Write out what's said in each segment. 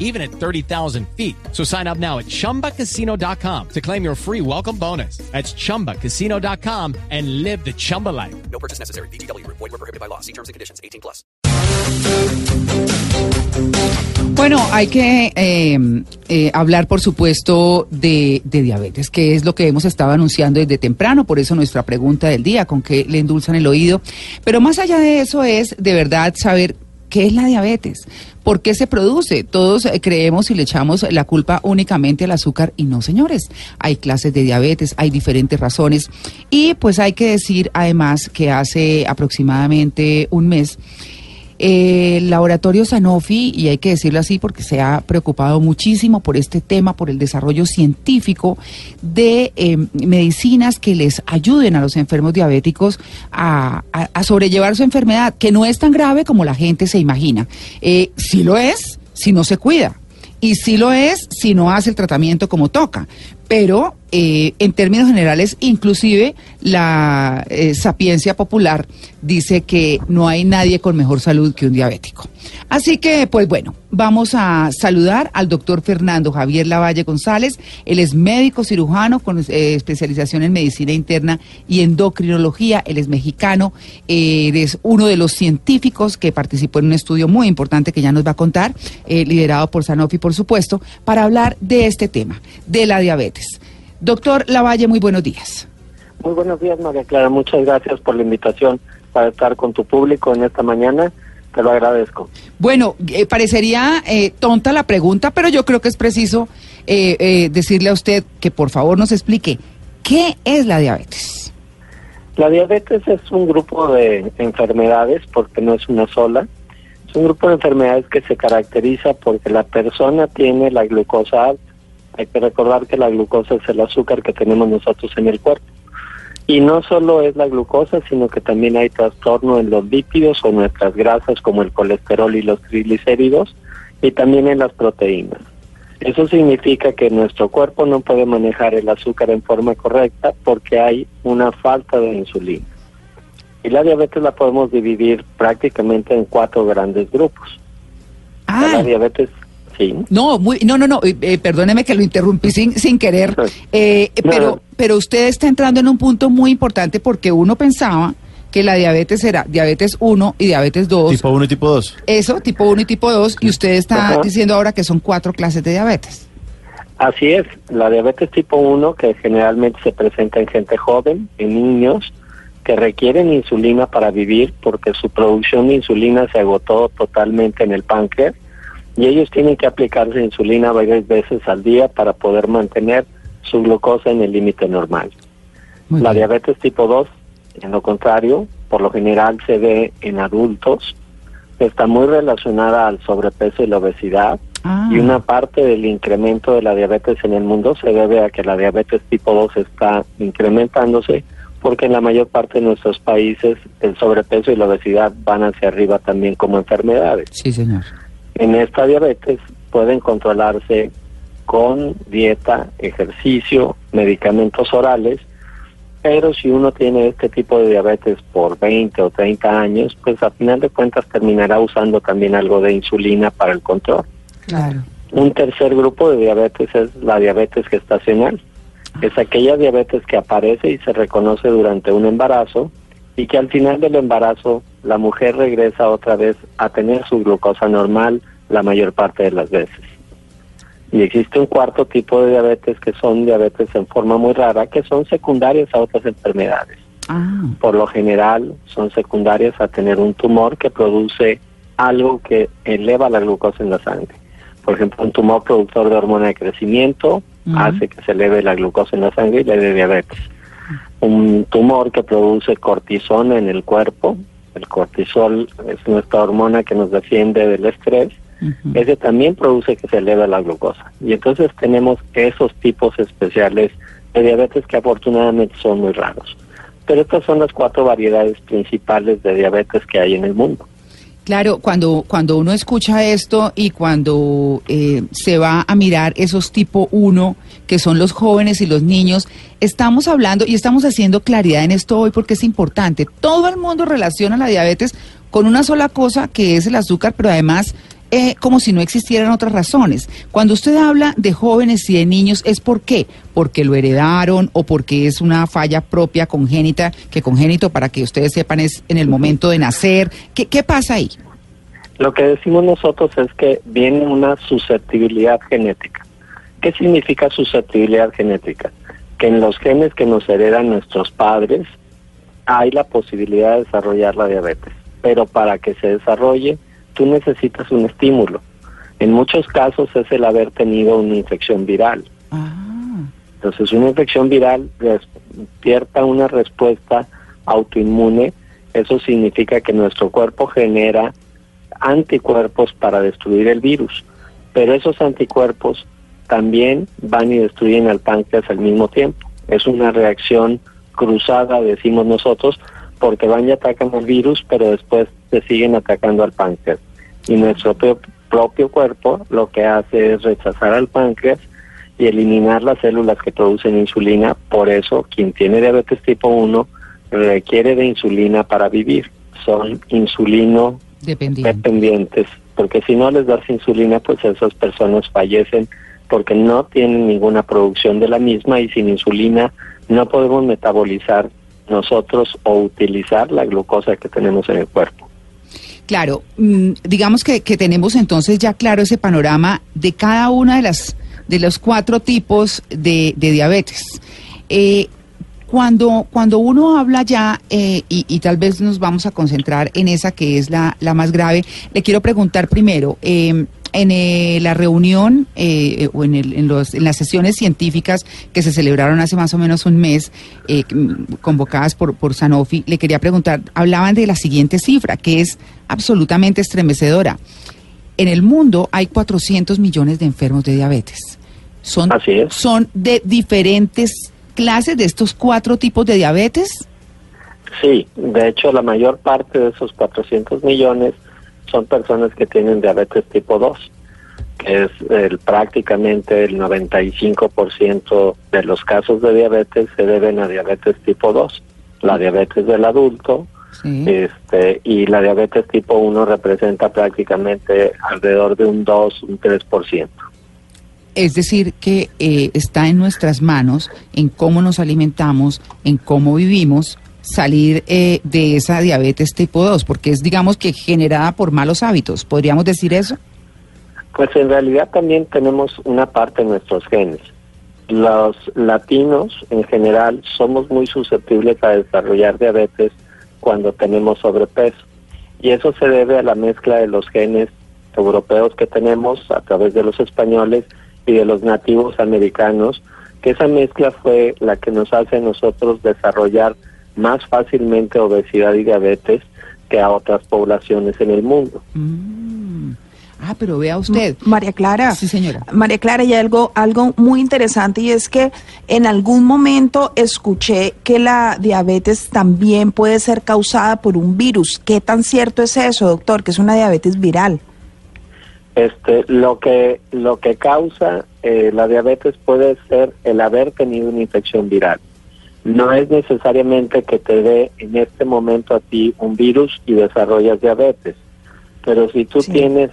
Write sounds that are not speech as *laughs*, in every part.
even at 30,000 feet. So sign up now at chumbacasino.com to claim your free welcome bonus. That's chumbacasino.com and live the Chumba life. No purchase necessary. BGW. Void were prohibited by law. See terms and conditions. 18 plus. Bueno, hay que eh, eh, hablar, por supuesto, de, de diabetes, que es lo que hemos estado anunciando desde temprano, por eso nuestra pregunta del día, con qué le endulzan el oído. Pero más allá de eso es, de verdad, saber qué es la diabetes, por qué se produce. Todos eh, creemos y le echamos la culpa únicamente al azúcar y no, señores. Hay clases de diabetes, hay diferentes razones. Y pues hay que decir, además, que hace aproximadamente un mes, el laboratorio Sanofi, y hay que decirlo así porque se ha preocupado muchísimo por este tema, por el desarrollo científico de eh, medicinas que les ayuden a los enfermos diabéticos a, sobrellevar su enfermedad, que no es tan grave como la gente se imagina. Eh, sí lo es si no se cuida. Y sí lo es si no hace el tratamiento como toca. Pero eh, en términos generales, inclusive la eh, sapiencia popular dice que no hay nadie con mejor salud que un diabético. Así que, pues bueno, vamos a saludar al doctor Fernando Javier Lavalle González. Él es médico cirujano con eh, especialización en medicina interna y endocrinología. Él es mexicano. él es uno de los científicos que participó en un estudio muy importante que ya nos va a contar, liderado por Sanofi, por supuesto, para hablar de este tema, de la diabetes. Doctor Lavalle, muy buenos días. Muy buenos días, María Clara. Muchas gracias por la invitación para estar con tu público en esta mañana. Te lo agradezco. Bueno, eh, parecería eh, tonta la pregunta, pero yo creo que es preciso eh, eh, decirle a usted que por favor nos explique qué es la diabetes. La diabetes es un grupo de enfermedades, porque no es una sola. Es un grupo de enfermedades que se caracteriza porque la persona tiene la glucosa alta. Hay que recordar que la glucosa es el azúcar que tenemos nosotros en el cuerpo. Y no solo es la glucosa, sino que también hay trastorno en los lípidos o nuestras grasas como el colesterol y los triglicéridos, y también en las proteínas. Eso significa que nuestro cuerpo no puede manejar el azúcar en forma correcta porque hay una falta de insulina. Y la diabetes la podemos dividir prácticamente en cuatro grandes grupos. Ah, La diabetes, sí. no, muy, no, no, no, eh, eh, perdóneme que lo interrumpí sin, sin querer, eh, No, pero, no. pero usted está entrando en un punto muy importante porque uno pensaba que la diabetes era diabetes 1 y diabetes 2. Tipo 1 y tipo 2. Eso, tipo 1 y tipo 2, y usted está Ajá. diciendo ahora que son cuatro clases de diabetes. Así es, la diabetes tipo 1 que generalmente se presenta en gente joven, en niños que requieren insulina para vivir porque su producción de insulina se agotó totalmente en el páncreas y ellos tienen que aplicarse insulina varias veces al día para poder mantener su glucosa en el límite normal. Muy La bien. diabetes tipo 2, en lo contrario, por lo general se ve en adultos, está muy relacionada al sobrepeso y la obesidad Ah. y una parte del incremento de la diabetes en el mundo se debe a que la diabetes tipo 2 está incrementándose porque en la mayor parte de nuestros países el sobrepeso y la obesidad van hacia arriba también como enfermedades. Sí, señor. En esta diabetes pueden controlarse con dieta, ejercicio, medicamentos orales, pero si uno tiene este tipo de diabetes por 20 o 30 años, pues a final de cuentas terminará usando también algo de insulina para el control. Claro. Un tercer grupo de diabetes es la diabetes gestacional. Es aquella diabetes que aparece y se reconoce durante un embarazo y que al final del embarazo la mujer regresa otra vez a tener su glucosa normal la mayor parte de las veces. Y existe un cuarto tipo de diabetes que son diabetes en forma muy rara, que son secundarias a otras enfermedades. Ah, Por lo general son secundarias a tener un tumor que produce algo que eleva la glucosa en la sangre. Por ejemplo, un tumor productor de hormona de crecimiento hace que se eleve la glucosa en la sangre y le dé diabetes. Un tumor que produce cortisona en el cuerpo, el cortisol es nuestra hormona que nos defiende del estrés, ese también produce que se eleve la glucosa. Y entonces tenemos esos tipos especiales de diabetes que afortunadamente son muy raros. Pero estas son las cuatro variedades principales de diabetes que hay en el mundo. Claro, cuando, cuando uno escucha esto y cuando eh, se va a mirar esos tipo 1, que son los jóvenes y los niños, estamos hablando y estamos haciendo claridad en esto hoy porque es importante. Todo el mundo relaciona la diabetes con una sola cosa que es el azúcar, pero además eh, como si no existieran otras razones. Cuando usted habla de jóvenes y de niños, ¿es por qué? ¿Porque lo heredaron o porque es una falla propia congénita, que congénito, para que ustedes sepan, es en el momento de nacer? ¿Qué, qué pasa ahí? Lo que decimos nosotros es que viene una susceptibilidad genética. ¿Qué significa susceptibilidad genética? Que en los genes que nos heredan nuestros padres hay la posibilidad de desarrollar la diabetes, pero para que se desarrolle tú necesitas un estímulo. En muchos casos es el haber tenido una infección viral. Ah, Entonces, una infección viral despierta una respuesta autoinmune. Eso significa que nuestro cuerpo genera anticuerpos para destruir el virus. Pero esos anticuerpos también van y destruyen al páncreas al mismo tiempo. Es una reacción cruzada, decimos nosotros, porque van y atacan el virus, pero después se siguen atacando al páncreas. Y nuestro propio, cuerpo lo que hace es rechazar al páncreas y eliminar las células que producen insulina. Por eso, quien tiene diabetes tipo 1 requiere de insulina para vivir. Son insulino dependiente. dependientes, porque si no les das insulina, pues esas personas fallecen porque no tienen ninguna producción de la misma y sin insulina no podemos metabolizar nosotros o utilizar la glucosa que tenemos en el cuerpo. Claro, mm, digamos que, que tenemos entonces ya claro ese panorama de cada una de las de los cuatro tipos de, de diabetes. Eh, cuando, cuando uno habla ya, eh, y, tal vez nos vamos a concentrar en esa que es la, la más grave, le quiero preguntar primero, eh, en eh, la reunión eh, o en, el- en los- en las sesiones científicas que se celebraron hace más o menos un mes, eh, convocadas por, por Sanofi, le quería preguntar, hablaban de la siguiente cifra, que es absolutamente estremecedora. En el mundo hay 400 millones de enfermos de diabetes. Son, Así es. son de diferentes clases de estos cuatro tipos de diabetes. Sí, de hecho la mayor parte de esos 400 millones son personas que tienen diabetes tipo 2, que es el, prácticamente el 95% de los casos de diabetes se deben a diabetes tipo 2. La diabetes del adulto Sí. este, y la diabetes tipo 1 representa prácticamente alrededor de un 2, un 3%. Es decir, que eh, está en nuestras manos, en cómo nos alimentamos, en cómo vivimos, salir eh, de esa diabetes tipo 2, porque es, digamos, que generada por malos hábitos. ¿Podríamos decir eso? Pues en realidad también tenemos una parte de nuestros genes. Los latinos en general somos muy susceptibles a desarrollar diabetes cuando tenemos sobrepeso. Y eso se debe a la mezcla de los genes europeos que tenemos a través de los españoles y de los nativos americanos, que esa mezcla fue la que nos hace a nosotros desarrollar más fácilmente obesidad y diabetes que a otras poblaciones en el mundo. Mm. Ah, pero vea usted. María Clara. Sí, señora. María Clara, y algo, algo muy interesante y es que en algún momento escuché que la diabetes también puede ser causada por un virus. ¿Qué tan cierto es eso, doctor? Que es una diabetes viral. Este, lo que lo que causa eh, la diabetes puede ser el haber tenido una infección viral. No es necesariamente que te dé en este momento a ti un virus y desarrollas diabetes, pero si tú Sí. tienes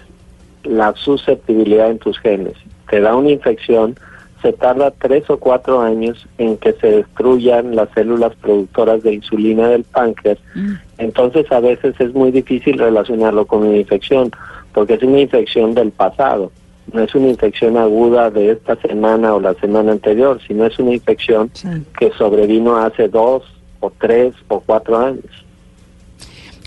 la susceptibilidad en tus genes, te da una infección, se tarda tres o cuatro años en que se destruyan las células productoras de insulina del páncreas Mm. entonces a veces es muy difícil relacionarlo con una infección, porque es una infección del pasado, no es una infección aguda de esta semana o la semana anterior, sino es una infección Sí. que sobrevino hace dos o tres o cuatro años.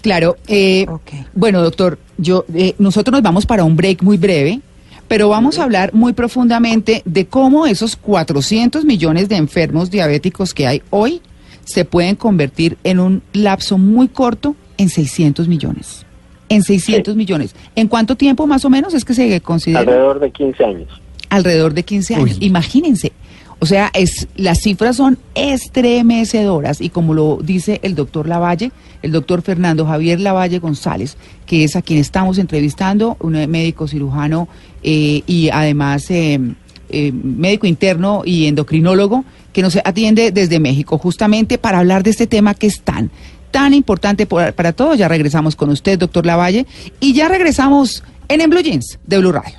Claro. eh, Ok. Bueno, doctor, yo, eh, nosotros nos vamos para un break muy breve, pero vamos a hablar muy profundamente de cómo esos 400 millones de enfermos diabéticos que hay hoy se pueden convertir en un lapso muy corto en 600 millones. En 600 Sí. millones. ¿En cuánto tiempo más o menos es que se considera? Alrededor de 15 años. Alrededor de 15 años. Uy. Imagínense. O sea, es, las cifras son estremecedoras y como lo dice el doctor Lavalle, el doctor Fernando Javier Lavalle González, que es a quien estamos entrevistando, un médico cirujano eh, y además eh, eh, médico interno y endocrinólogo, que nos atiende desde México, justamente para hablar de este tema que es tan, tan importante por- para todos. Ya regresamos con usted, doctor Lavalle, y ya regresamos en En Blue Jeans de Blue Radio.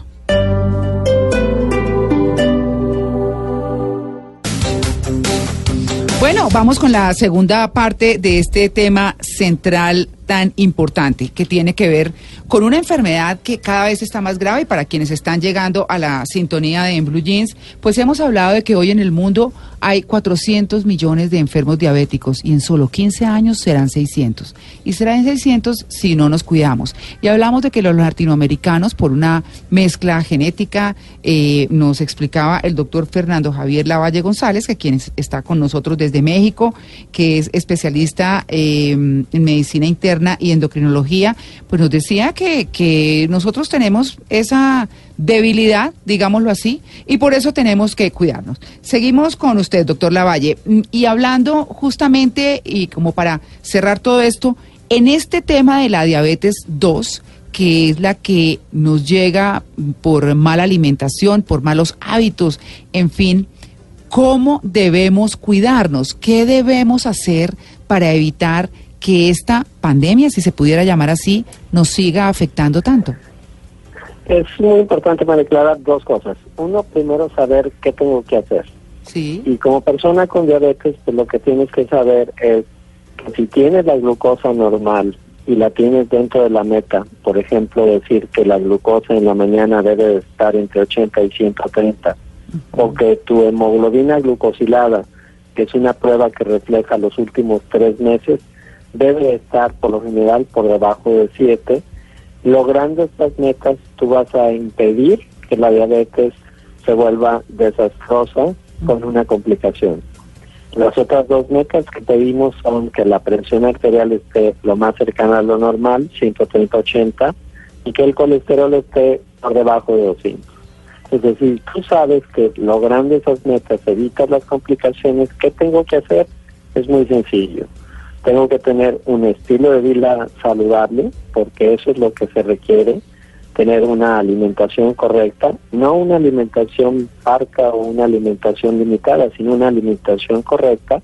Bueno, vamos con la segunda parte de este tema central tan importante que tiene que ver con una enfermedad que cada vez está más grave y para quienes están llegando a la sintonía de En Blue Jeans, pues hemos hablado de que hoy en el mundo hay 400 millones de enfermos diabéticos y en solo 15 años serán 600. Y serán 600 si no nos cuidamos. Y hablamos de que los latinoamericanos, por una mezcla genética, eh, nos explicaba el doctor Fernando Javier Lavalle González, que quien es- está con nosotros desde México, que es especialista eh, en medicina interna y endocrinología, pues nos decía que, que nosotros tenemos esa debilidad, digámoslo así, y por eso tenemos que cuidarnos. Seguimos con usted, doctor Lavalle, mm, y hablando justamente, y como para cerrar todo esto, en este tema de la diabetes 2, que es la que nos llega por mala alimentación, por malos hábitos, en fin, ¿cómo debemos cuidarnos? ¿Qué debemos hacer para evitar que esta pandemia, si se pudiera llamar así, nos siga afectando tanto? Es muy importante para aclarar dos cosas. Uno, primero saber qué tengo que hacer. Sí. Y como persona con diabetes, pues lo que tienes que saber es que si tienes la glucosa normal y la tienes dentro de la meta, por ejemplo, decir que la glucosa en la mañana debe de estar entre 80 y 130, o que tu hemoglobina glucosilada, que es una prueba que refleja los últimos tres meses, debe de estar por lo general por debajo de 7, logrando estas metas tú vas a impedir que la diabetes se vuelva desastrosa con una complicación. Las otras dos metas que pedimos son que la presión arterial esté lo más cercana a lo normal, 130-80, y que el colesterol esté por debajo de 200. Es decir, tú sabes que logrando esas metas evitas las complicaciones. ¿Qué tengo que hacer? Es muy sencillo. Tengo que tener un estilo de vida saludable, porque eso es lo que se requiere, tener una alimentación correcta, no una alimentación parca o una alimentación limitada, sino una alimentación correcta.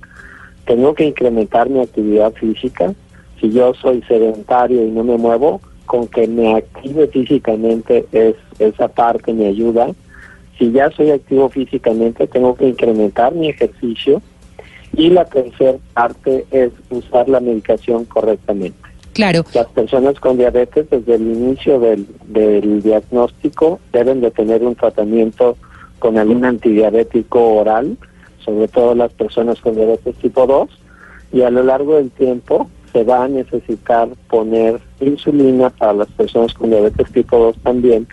Tengo que incrementar mi actividad física. Si yo soy sedentario y no me muevo, con que me active físicamente es esa parte me ayuda. Si ya soy activo físicamente, tengo que incrementar mi ejercicio. Y la tercera parte es usar la medicación correctamente. Claro, Las personas con diabetes desde el inicio del, del diagnóstico deben de tener un tratamiento con algún antidiabético oral, sobre todo las personas con diabetes tipo 2, y a lo largo del tiempo se va a necesitar poner insulina para las personas con diabetes tipo 2 también,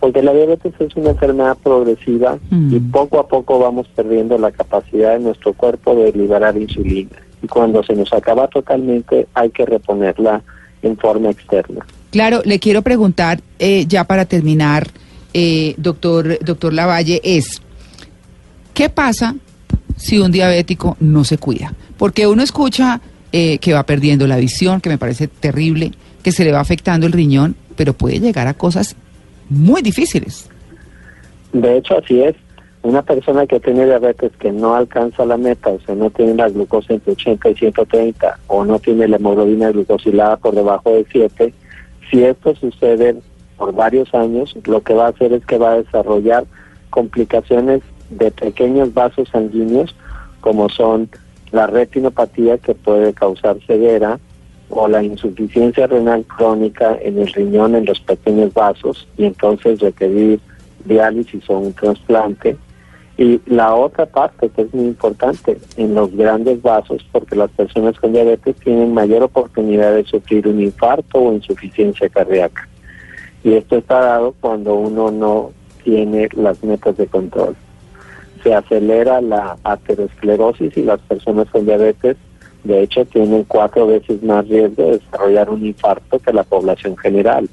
porque la diabetes es una enfermedad progresiva Mm. y poco a poco vamos perdiendo la capacidad de nuestro cuerpo de liberar insulina. Y cuando se nos acaba totalmente hay que reponerla en forma externa. claro, le quiero preguntar, eh, ya para terminar, eh, doctor, doctor Lavalle, es, ¿qué pasa si un diabético no se cuida? Porque uno escucha eh, que va perdiendo la visión, que me parece terrible, que se le va afectando el riñón, pero puede llegar a cosas muy difíciles. De hecho, así es. Una persona que tiene diabetes que no alcanza la meta, o sea, no tiene la glucosa entre 80 y 130, o no tiene la hemoglobina glucosilada por debajo de 7, si esto sucede por varios años, lo que va a hacer es que va a desarrollar complicaciones de pequeños vasos sanguíneos, como son la retinopatía que puede causar ceguera, o la insuficiencia renal crónica en el riñón, en los pequeños vasos, y entonces requerir diálisis o un trasplante. Y la otra parte que es muy importante, en los grandes vasos, porque las personas con diabetes tienen mayor oportunidad de sufrir un infarto o insuficiencia cardíaca. Y esto está dado cuando uno no tiene las metas de control. Se acelera la aterosclerosis y las personas con diabetes, de hecho, tienen cuatro veces más riesgo de desarrollar un infarto que la población general.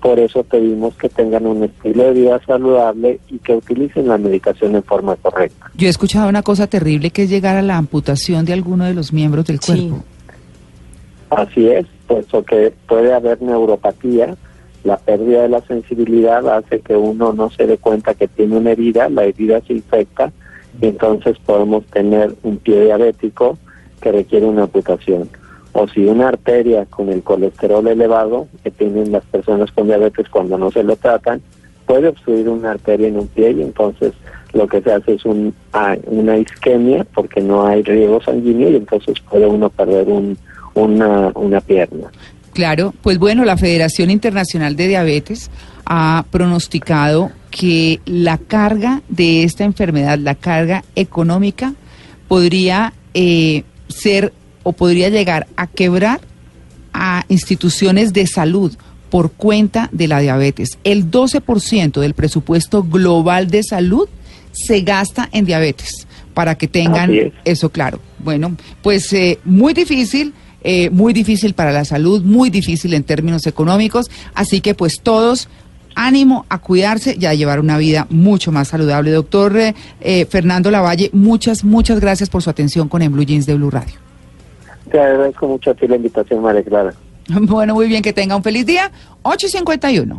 Por eso pedimos que tengan un estilo de vida saludable y que utilicen la medicación en forma correcta. Yo he escuchado una cosa terrible que es llegar a la amputación de alguno de los miembros del Sí. cuerpo. Así es, puesto que puede haber neuropatía, la pérdida de la sensibilidad hace que uno no se dé cuenta que tiene una herida, la herida se infecta y entonces podemos tener un pie diabético que requiere una amputación. O si una arteria con el colesterol elevado que tienen las personas con diabetes cuando no se lo tratan, puede obstruir una arteria en un pie y entonces lo que se hace es un, ah, una isquemia porque no hay riego sanguíneo y entonces puede uno perder un, una, una pierna. Claro, pues bueno, la Federación Internacional de Diabetes ha pronosticado que la carga de esta enfermedad, la carga económica, podría eh, ser o podría llegar a quebrar a instituciones de salud por cuenta de la diabetes. El 12% del presupuesto global de salud se gasta en diabetes, para que tengan es. eso claro. Bueno, pues eh, muy difícil, eh, muy difícil para la salud, muy difícil en términos económicos, así que pues todos ánimo a cuidarse y a llevar una vida mucho más saludable. Doctor eh, eh, Fernando Lavalle, muchas, muchas gracias por su atención con En Blue Jeans de Blue Radio. Te agradezco mucho a ti la invitación, María Clara. *laughs* Bueno, muy bien, que tenga un feliz día. 8.51.